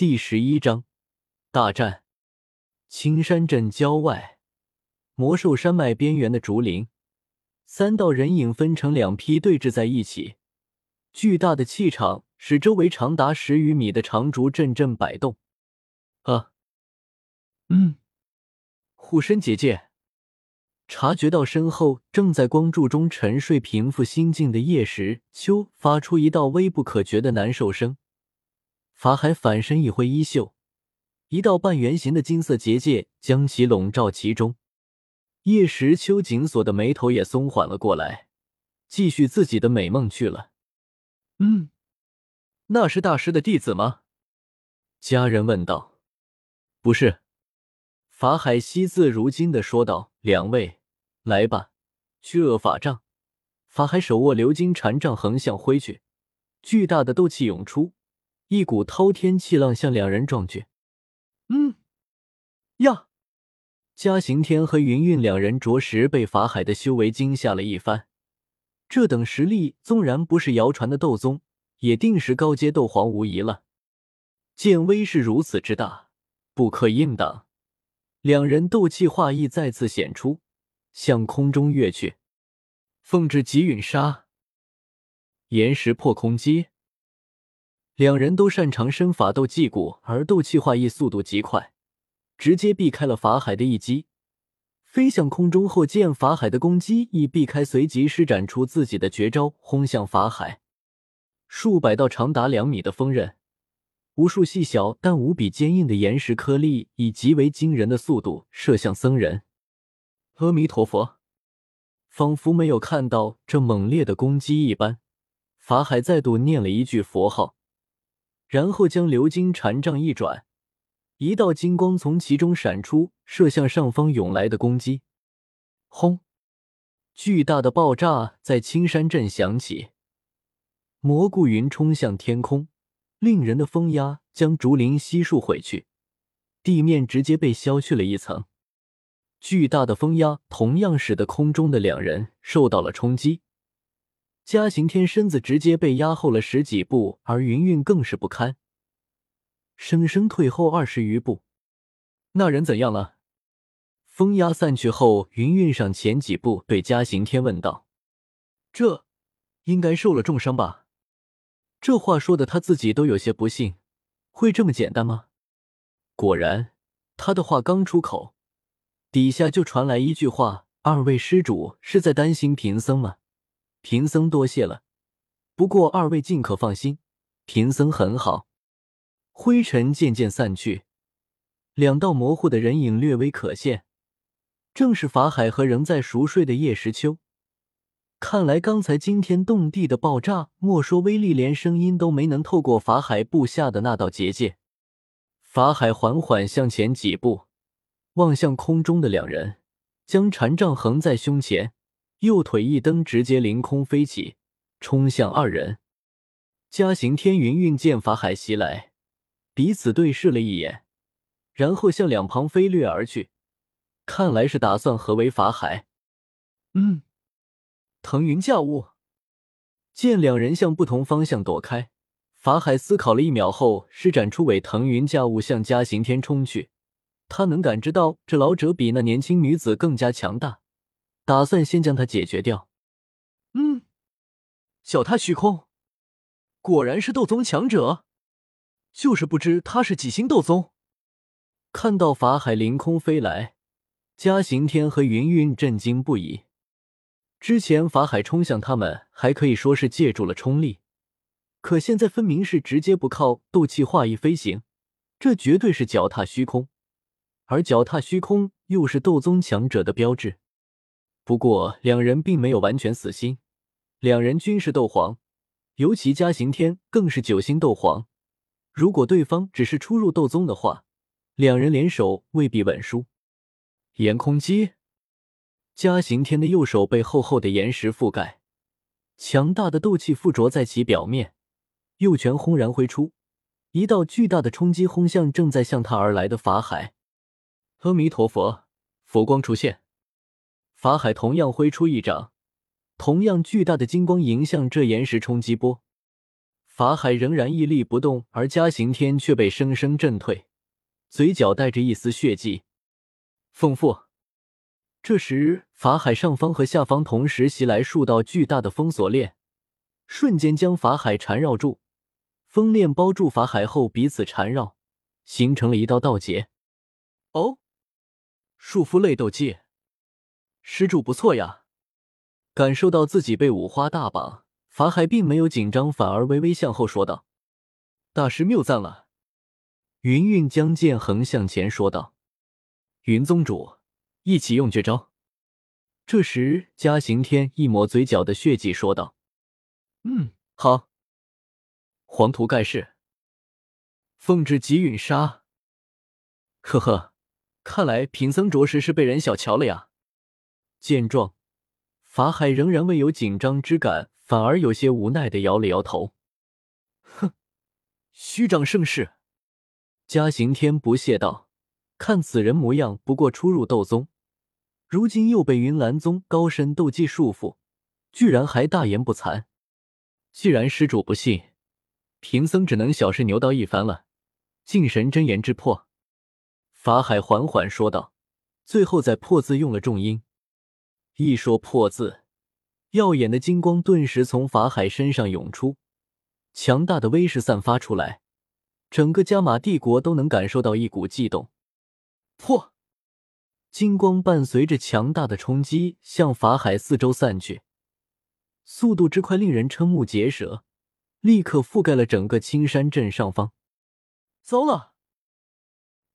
第十一章大战。青山镇郊外，魔兽山脉边缘的竹林，三道人影分成两批对峙在一起。巨大的气场使周围长达十余米的长竹阵阵摆动。啊，嗯，护身结界。察觉到身后正在光柱中沉睡、平复心境的叶时秋发出一道微不可觉的难受声。法海反身一挥衣袖，一道半圆形的金色结界将其笼罩其中。叶时秋紧锁的眉头也松缓了过来，继续自己的美梦去了。嗯，那是大师的弟子吗？家人问道。不是，法海惜字如金的说道。两位，来吧，去恶法杖。法海手握鎏金禅杖，横向挥去，巨大的斗气涌出。一股滔天气浪向两人撞去，嗯，呀！嘉刑天和云韵两人着实被法海的修为惊吓了一番。这等实力，纵然不是谣传的斗宗，也定是高阶斗皇无疑了。见威势如此之大，不可应挡，两人斗气化意再次显出，向空中跃去。凤至极陨杀，岩石破空击。两人都擅长身法斗技谷，而斗气化翼速度极快，直接避开了法海的一击。飞向空中后，见法海的攻击亦避开，随即施展出自己的绝招，轰向法海。数百道长达两米的锋刃，无数细小但无比坚硬的岩石颗粒，以极为惊人的速度射向僧人。阿弥陀佛，仿佛没有看到这猛烈的攻击一般，法海再度念了一句佛号。然后将鎏金禅杖一转，一道金光从其中闪出，射向上方涌来的攻击。轰！巨大的爆炸在青山镇响起，蘑菇云冲向天空，令人的风压将竹林悉数毁去，地面直接被削去了一层。巨大的风压同样使得空中的两人受到了冲击。嘉行天身子直接被压后了十几步，而云云更是不堪，生生退后二十余步。那人怎样了？风压散去后，云云上前几步，对嘉行天问道：“这应该受了重伤吧？”这话说的他自己都有些不信，会这么简单吗？果然，他的话刚出口，底下就传来一句话：“二位施主是在担心贫僧吗？”贫僧多谢了，不过二位尽可放心，贫僧很好。灰尘渐渐散去，两道模糊的人影略微可现，正是法海和仍在熟睡的叶时秋。看来刚才惊天动地的爆炸，莫说威力，连声音都没能透过法海布下的那道结界。法海缓缓向前几步，望向空中的两人，将禅杖横在胸前。右腿一蹬，直接凌空飞起，冲向二人。嘉行天、云云见法海袭来，彼此对视了一眼，然后向两旁飞掠而去。看来是打算合围法海。嗯，腾云驾雾。见两人向不同方向躲开，法海思考了一秒后，施展出尾腾云驾雾向嘉行天冲去。他能感知到这老者比那年轻女子更加强大。打算先将他解决掉。嗯，脚踏虚空，果然是斗宗强者，就是不知他是几星斗宗。看到法海凌空飞来，嘉刑天和云云震惊不已。之前法海冲向他们，还可以说是借助了冲力，可现在分明是直接不靠斗气化翼飞行，这绝对是脚踏虚空，而脚踏虚空又是斗宗强者的标志。不过，两人并没有完全死心。两人均是斗皇，尤其嘉刑天更是九星斗皇。如果对方只是初入斗宗的话，两人联手未必稳输。岩空击，嘉刑天的右手被厚厚的岩石覆盖，强大的斗气附着在其表面。右拳轰然挥出，一道巨大的冲击轰向正在向他而来的法海。阿弥陀佛，佛光出现。法海同样挥出一掌，同样巨大的金光迎向这岩石冲击波。法海仍然屹立不动，而嘉刑天却被生生震退，嘴角带着一丝血迹。奉父。这时，法海上方和下方同时袭来数道巨大的封锁链，瞬间将法海缠绕住。封链包住法海后，彼此缠绕，形成了一道道结。哦，束缚类斗技，施主不错呀！感受到自己被五花大绑，法海并没有紧张，反而微微向后说道：“大师谬赞了。”云云将剑横向前说道：“云宗主。”一起用绝招。这时，嘉刑天一抹嘴角的血迹，说道：“嗯，好。”黄图盖世，凤至极陨杀。呵呵，看来贫僧着实是被人小瞧了呀。见状，法海仍然未有紧张之感，反而有些无奈的摇了摇头。哼，虚张声势。嘉行天不屑道。看此人模样，不过初入斗宗，如今又被云岚宗高深斗技束缚，居然还大言不惭。既然施主不信，贫僧只能小试牛刀一番了。敬神真言之破，法海缓缓说道，最后在“破”字用了重音。一说“破”字，耀眼的金光顿时从法海身上涌出，强大的威势散发出来，整个加玛帝国都能感受到一股悸动。破！金光伴随着强大的冲击向法海四周散去，速度之快令人瞠目结舌，立刻覆盖了整个青山镇上方。糟了，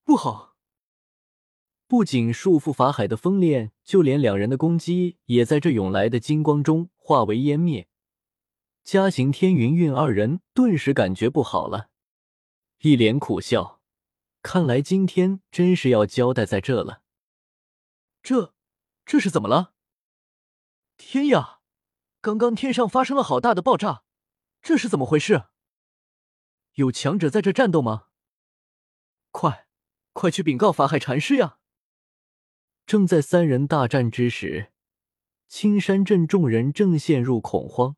不好！不仅束缚法海的风链，就连两人的攻击也在这涌来的金光中化为湮灭。嘉行天、云韵二人顿时感觉不好了，一脸苦笑。看来今天真是要交代在这了。这，这是怎么了？天呀！刚刚天上发生了好大的爆炸，这是怎么回事？有强者在这战斗吗？快，快去禀告法海禅师呀！正在三人大战之时，青山镇众人正陷入恐慌，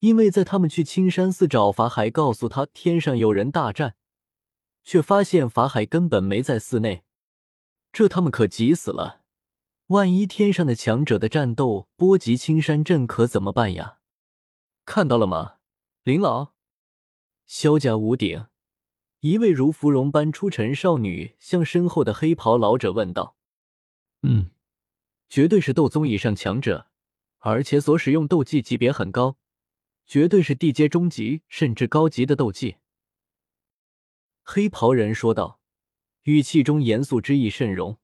因为在他们去青山寺找法海，告诉他天上有人大战。却发现法海根本没在寺内，这他们可急死了！万一天上的强者的战斗波及青山镇，可怎么办呀？看到了吗，林老？萧家屋顶，一位如芙蓉般出尘少女向身后的黑袍老者问道：“嗯，绝对是斗宗以上强者，而且所使用斗技级别很高，绝对是地阶中级甚至高级的斗技。”黑袍人说道，语气中严肃之意甚浓。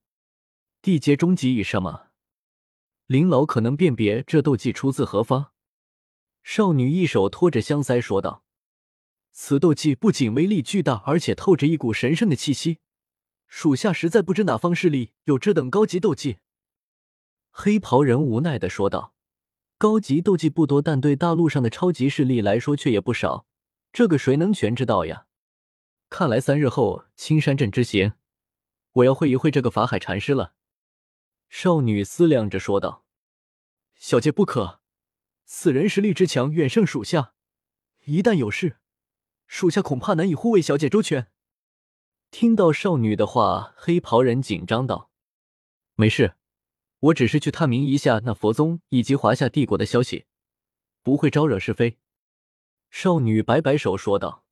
地阶中级以上吗？林老可能辨别这斗技出自何方？少女一手托着香腮说道：“此斗技不仅威力巨大，而且透着一股神圣的气息。属下实在不知哪方势力有这等高级斗技。”黑袍人无奈的说道：“高级斗技不多，但对大陆上的超级势力来说却也不少。这个谁能全知道呀？”看来三日后青山镇之行，我要会一会这个法海禅师了。少女思量着说道：“小姐不可，此人实力之强，远胜属下。一旦有事，属下恐怕难以护卫小姐周全。”听到少女的话，黑袍人紧张道：“没事，我只是去探明一下那佛宗以及华夏帝国的消息，不会招惹是非。”少女摆摆手说道。